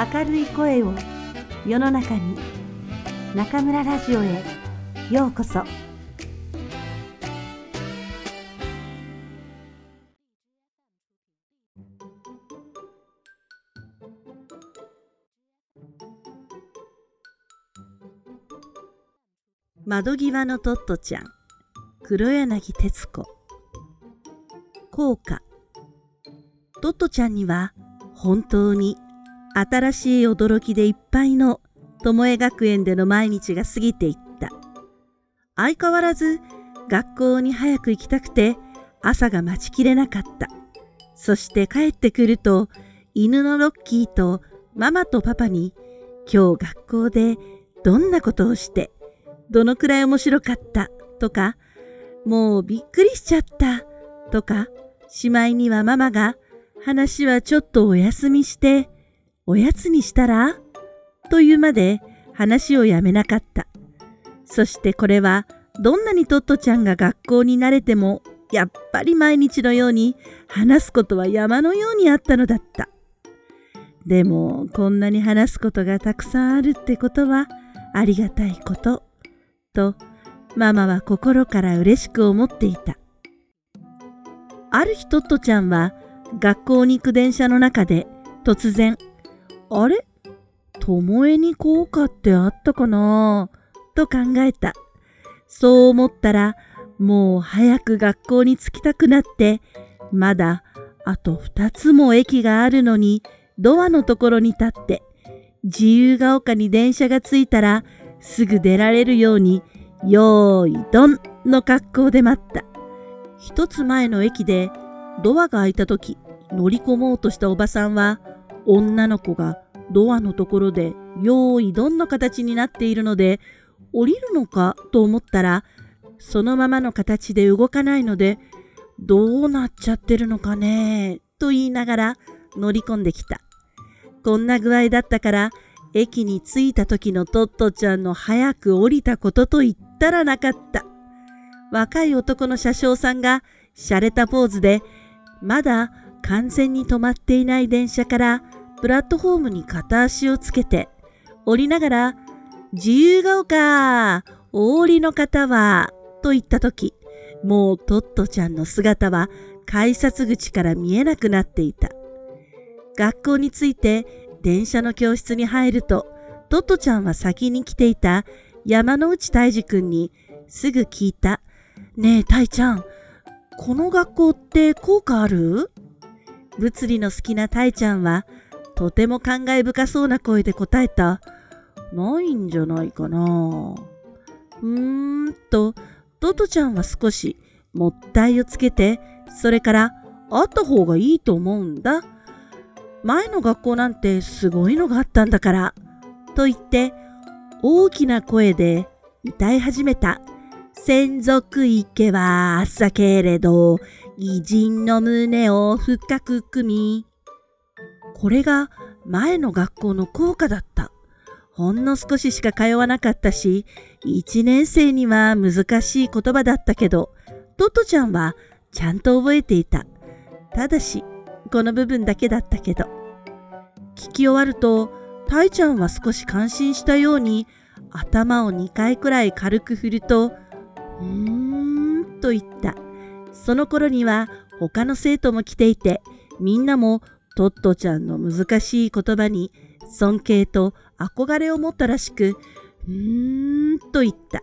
明るい声を世の中に中村ラジオへようこそ。窓際のトットちゃん黒柳徹子。効果トットちゃんには本当に新しい驚きでいっぱいの巴学園での毎日が過ぎていった。相変わらず学校に早く行きたくて朝が待ちきれなかった。そして帰ってくると犬のロッキーとママとパパに今日学校でどんなことをしてどのくらい面白かったとかもうびっくりしちゃったとかしまいにはママが話はちょっとお休みしておやつにしたら？というまで話をやめなかった。そしてこれはどんなにトットちゃんが学校に慣れてもやっぱり毎日のように話すことは山のようにあったのだった。でもこんなに話すことがたくさんあるってことはありがたいこと。とママは心から嬉しく思っていた。ある日トットちゃんは学校に行く電車の中で突然あれ？巴に効果ってあったかな？と考えた。そう思ったら、もう早く学校に着きたくなって、まだあと二つも駅があるのに、ドアのところに立って、自由が丘に電車が着いたら、すぐ出られるように、よーいどんの格好で待った。一つ前の駅でドアが開いた時乗り込もうとしたおばさんは女の子がドアのところで用意どんの形になっているので降りるのかと思ったらそのままの形で動かないのでどうなっちゃってるのかねと言いながら乗り込んできた。こんな具合だったから駅に着いた時のトットちゃんの早く降りたことと言ったらなかった。若い男の車掌さんが洒落たポーズでまだ完全に止まっていない電車からプラットフォームに片足をつけて降りながら自由が丘お降りの方はと言った時もうトットちゃんの姿は改札口から見えなくなっていた。学校に着いて電車の教室に入るとトットちゃんは先に来ていた山之内泰治君にすぐ聞いた「ねえ泰ちゃんこの学校って効果ある？物理の好きなたいちゃんは、とても感慨深そうな声で答えた。ないんじゃないかな。うーんと、トトちゃんは少しもったいをつけて、それからあった方がいいと思うんだ。前の学校なんてすごいのがあったんだから。と言って、大きな声で歌い始めた。専属池は朝けれど、偉人の胸を深く組み。これが前の学校の校歌だった。ほんの少ししか通わなかったし、一年生には難しい言葉だったけど、トットちゃんはちゃんと覚えていた。ただし、この部分だけだったけど。聞き終わると、たいちゃんは少し感心したように、頭を2回くらい軽く振ると、うーんと言った。その頃には他の生徒も来ていて、みんなもトットちゃんの難しい言葉に尊敬と憧れを持ったらしく、うーんと言った。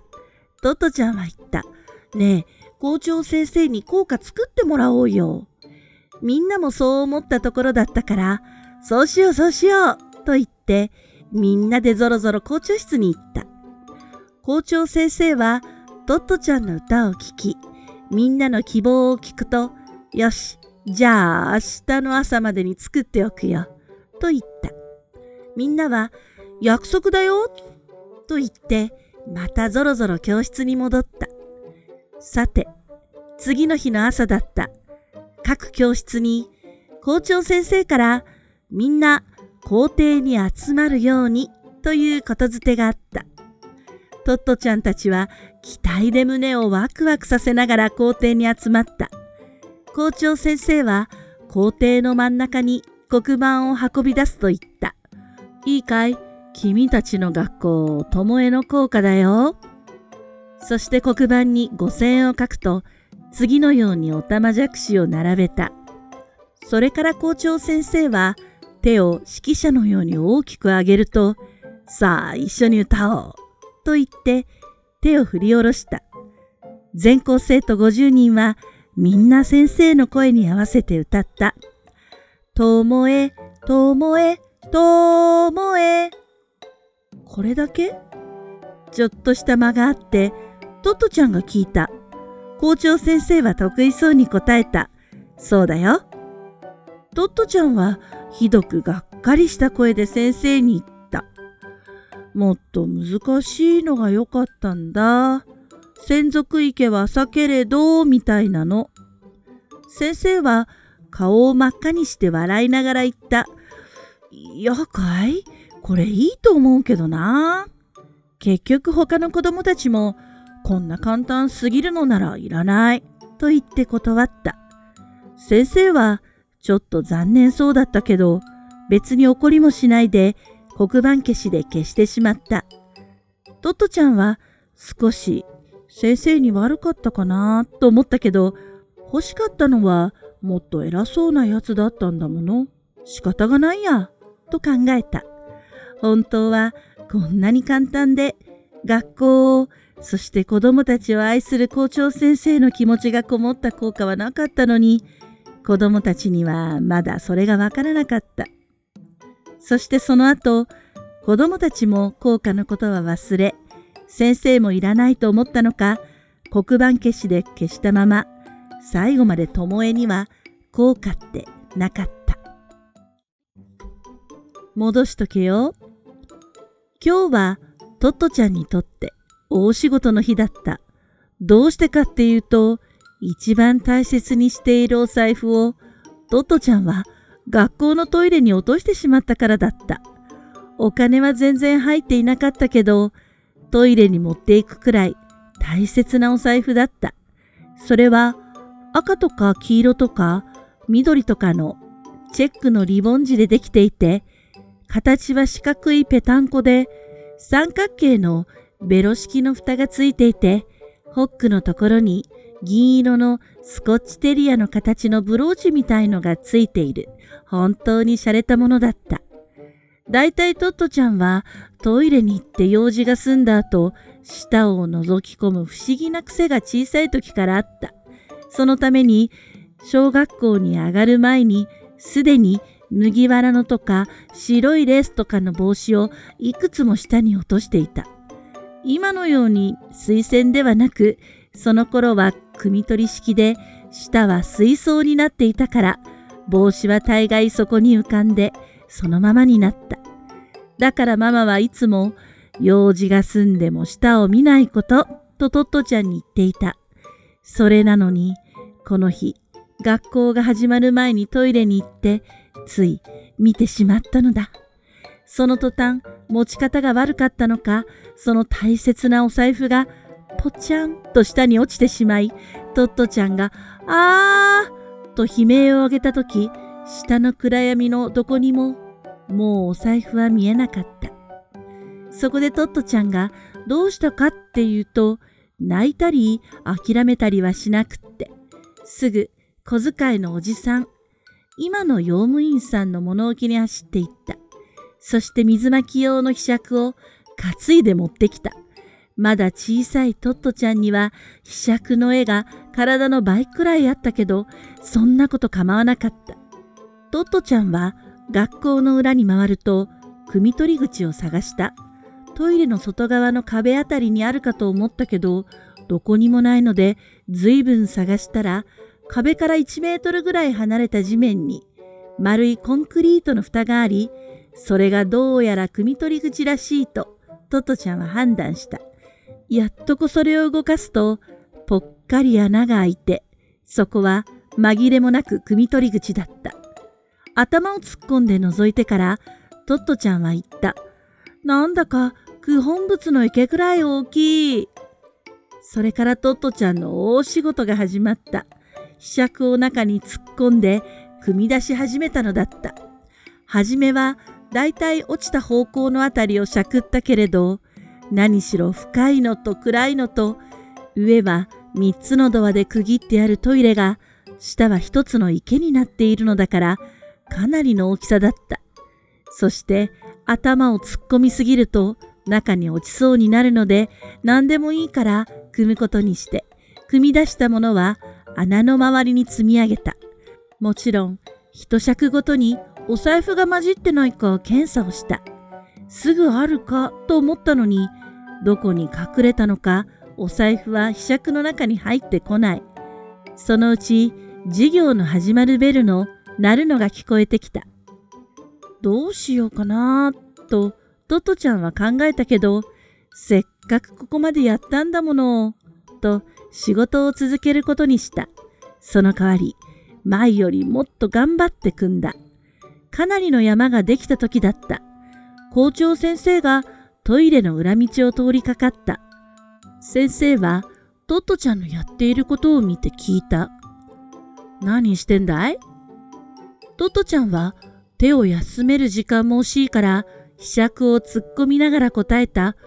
トットちゃんは言った。ねえ、校長先生に効果作ってもらおうよ。みんなもそう思ったところだったから、そうしようそうしようと言って、みんなでぞろぞろ校長室に行った。校長先生はトットちゃんの歌を聴き、みんなの希望を聞くと、よし、じゃあ明日の朝までに作っておくよ、と言った。みんなは、約束だよ、と言って、またぞろぞろ教室に戻った。さて、次の日の朝だった。各教室に校長先生からみんな校庭に集まるようにということづてがあった。トットちゃんたちは期待で胸をワクワクさせながら校庭に集まった。校長先生は校庭の真ん中に黒板を運び出すと言った。いいかい？君たちの学校、巴の校歌だよ。そして黒板に五線を書くと、次のようにおたまじゃくしを並べた。それから校長先生は手を指揮者のように大きく上げると、さあ一緒に歌おうと言って手を振り下ろした。全校生徒50人はみんな先生の声に合わせて歌った。ともえ、ともえ、ともえ。これだけ？ちょっとした間があって、トットちゃんが聞いた。校長先生は得意そうに答えた。そうだよ。トットちゃんはひどくがっかりした声で先生に言った。もっと難しいのが良かったんだ。専属池は浅けれど、みたいなの。先生は顔を真っ赤にして笑いながら言った。やかい？これいいと思うけどな。結局他の子供たちもこんな簡単すぎるのならいらないと言って断った。先生はちょっと残念そうだったけど別に怒りもしないで黒板消しで消してしまった。トットちゃんは少し先生に悪かったかなと思ったけど欲しかったのはもっと偉そうなやつだったんだもの。仕方がないや、と考えた。本当はこんなに簡単で学校をそして子供たちを愛する校長先生の気持ちがこもった効果はなかったのに子供たちにはまだそれがわからなかった。そしてその後子供たちも効果のことは忘れ先生もいらないと思ったのか黒板消しで消したまま最後まで巴には効果ってなかった。戻しとけよ。今日はトットちゃんにとって大仕事の日だった。どうしてかっていうと、一番大切にしているお財布をトットちゃんは学校のトイレに落としてしまったからだった。お金は全然入っていなかったけど、トイレに持っていくくらい大切なお財布だった。それは赤とか黄色とか緑とかのチェックのリボン地でできていて、形は四角いペタンコで三角形のベロ式の蓋がついていて、ホックのところに銀色のスコッチテリアの形のブローチみたいのがついている。本当に洒落たものだった。だいたいトットちゃんはトイレに行って用事が済んだ後、舌を覗き込む不思議な癖が小さい時からあった。そのために小学校に上がる前にすでに麦わらのとか白いレースとかの帽子をいくつも下に落としていた。今のように水栓ではなく、その頃は汲み取り式で下は水槽になっていたから、帽子は大概そこに浮かんで、そのままになった。だからママはいつも、用事が済んでも下を見ないこと、とトットちゃんに言っていた。それなのに、この日、学校が始まる前にトイレに行って、つい見てしまったのだ。その途端、持ち方が悪かったのか、その大切なお財布が、ぽちゃんと下に落ちてしまい、トットちゃんが、あーと悲鳴を上げたとき、下の暗闇のどこにも、もうお財布は見えなかった。そこでトットちゃんが、どうしたかっていうと、泣いたり諦めたりはしなくって、すぐ小遣いのおじさん、今の用務員さんの物置に走っていった。そして水巻き用のひしゃくを担いで持ってきた。まだ小さいトットちゃんには、ひしゃくの絵が体の倍くらいあったけど、そんなこと構わなかった。トットちゃんは学校の裏に回ると、汲み取り口を探した。トイレの外側の壁あたりにあるかと思ったけど、どこにもないので、ずいぶん探したら、壁から1メートルぐらい離れた地面に、丸いコンクリートの蓋があり、それがどうやら汲み取り口らしいと、トットちゃんは判断した。やっとこそれを動かすと、ぽっかり穴が開いて、そこは紛れもなく汲み取り口だった。頭を突っ込んで覗いてから、トットちゃんは言った。なんだか九本仏の池くらい大きい。それからトットちゃんの大仕事が始まった。ひしを中に突っ込んで組み出し始めたのだった。はじめはだいたい落ちた方向のあたりをしゃくったけれど、何しろ深いのと暗いのと、上は三つのドアで区切ってあるトイレが、下は一つの池になっているのだから、かなりの大きさだった。そして頭を突っ込みすぎると中に落ちそうになるので何でもいいから組むことにして、組み出したものは穴の周りに積み上げた。もちろん、一尺ごとにお財布が混じってないか検査をした。すぐあるかと思ったのに、どこに隠れたのか、お財布はひくの中に入ってこない。そのうち、授業の始まるベルの鳴るのが聞こえてきた。どうしようかなと、トトちゃんは考えたけど、せっかくここまでやったんだもの、と仕事を続けることにした。その代わり、前よりもっと頑張って組んだ。かなりの山ができた時だった。校長先生がトイレの裏道を通りかかった。先生はトットちゃんのやっていることを見て聞いた。何してんだい？トットちゃんは手を休める時間も惜しいから、ひしゃくを突っ込みながら答えた。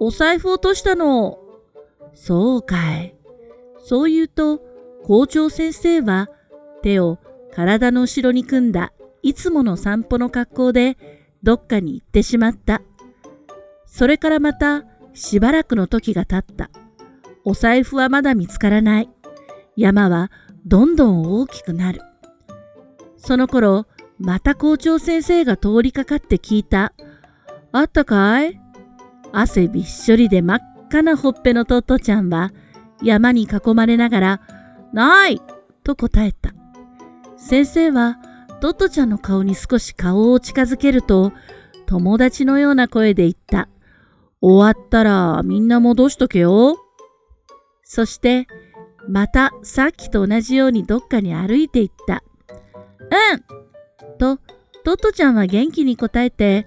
お財布落としたの。そうかい。そう言うと、校長先生は手を体の後ろに組んだいつもの散歩の格好でどっかに行ってしまった。それからまたしばらくの時が経った。お財布はまだ見つからない。山はどんどん大きくなる。その頃、また校長先生が通りかかって聞いた。あったかい？汗びっしょりで真っ赤なほっぺのトットちゃんは山に囲まれながら、ないと答えた。先生はトットちゃんの顔に少し顔を近づけると、友達のような声で言った。終わったらみんな戻しとけよ。そして、またさっきと同じようにどっかに歩いていった。うんと、トットちゃんは元気に答えて、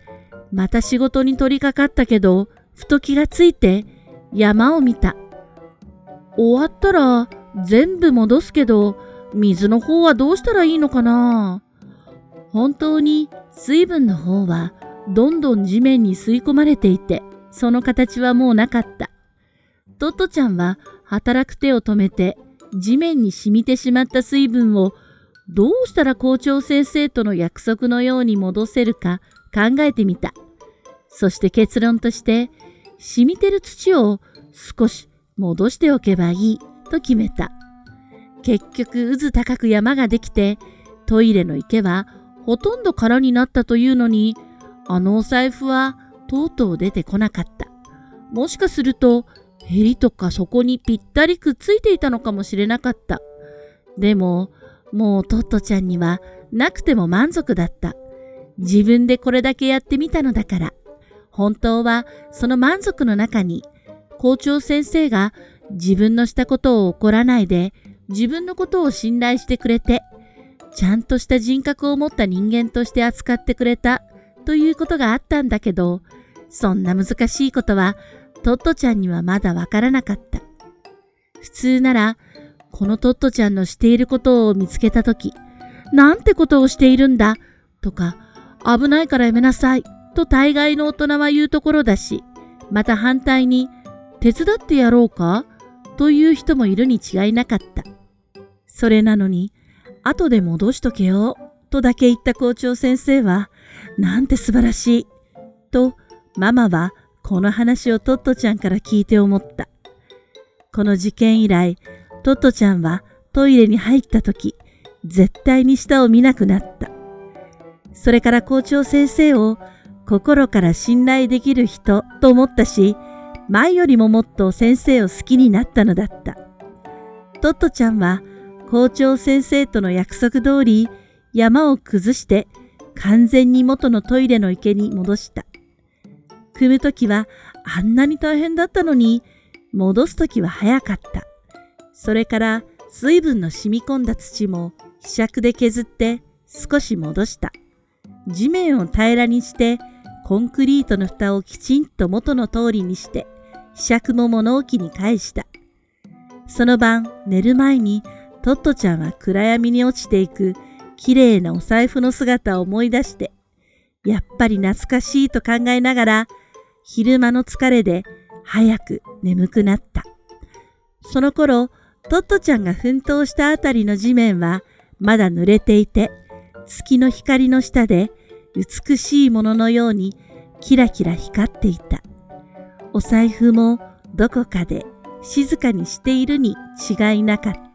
また仕事に取り掛かったけど、ふと気がついて山を見た。終わったら全部戻すけど、水の方はどうしたらいいのかな？本当に水分の方はどんどん地面に吸い込まれていて、その形はもうなかった。トットちゃんは働く手を止めて地面に染みてしまった水分をどうしたら校長先生との約束のように戻せるか考えてみた。そして結論として、染みてる土を少し戻しておけばいいと決めた。結局渦高く山ができて、トイレの池はほとんど空になったというのに、あのお財布はとうとう出てこなかった。もしかすると、ヘリとかそこにぴったりくっついていたのかもしれなかった。でも、もうトットちゃんにはなくても満足だった。自分でこれだけやってみたのだから。本当はその満足の中に校長先生が自分のしたことを怒らないで自分のことを信頼してくれてちゃんとした人格を持った人間として扱ってくれたということがあったんだけどそんな難しいことはトットちゃんにはまだわからなかった。普通ならこのトットちゃんのしていることを見つけたとき、なんてことをしているんだ？とか、危ないからやめなさいと大概の大人は言うところだし、また反対に、手伝ってやろうか？という人もいるに違いなかった。それなのに、後で戻しとけよとだけ言った校長先生は、なんて素晴らしいと、ママはこの話をトットちゃんから聞いて思った。この事件以来、トットちゃんはトイレに入った時、絶対に下を見なくなった。それから校長先生を心から信頼できる人と思ったし、前よりももっと先生を好きになったのだった。トットちゃんは校長先生との約束通り山を崩して完全に元のトイレの池に戻した。組むときはあんなに大変だったのに戻すときは早かった。それから水分の染み込んだ土もひしゃくで削って少し戻した。地面を平らにしてコンクリートの蓋をきちんと元の通りにしてひしゃくも物置に返した。その晩寝る前にトットちゃんは暗闇に落ちていくきれいなお財布の姿を思い出してやっぱり懐かしいと考えながら、昼間の疲れで早く眠くなった。その頃、トットちゃんが奮闘したあたりの地面はまだ濡れていて、月の光の下で美しいもののようにキラキラ光っていた。お財布もどこかで静かにしているに違いなかった。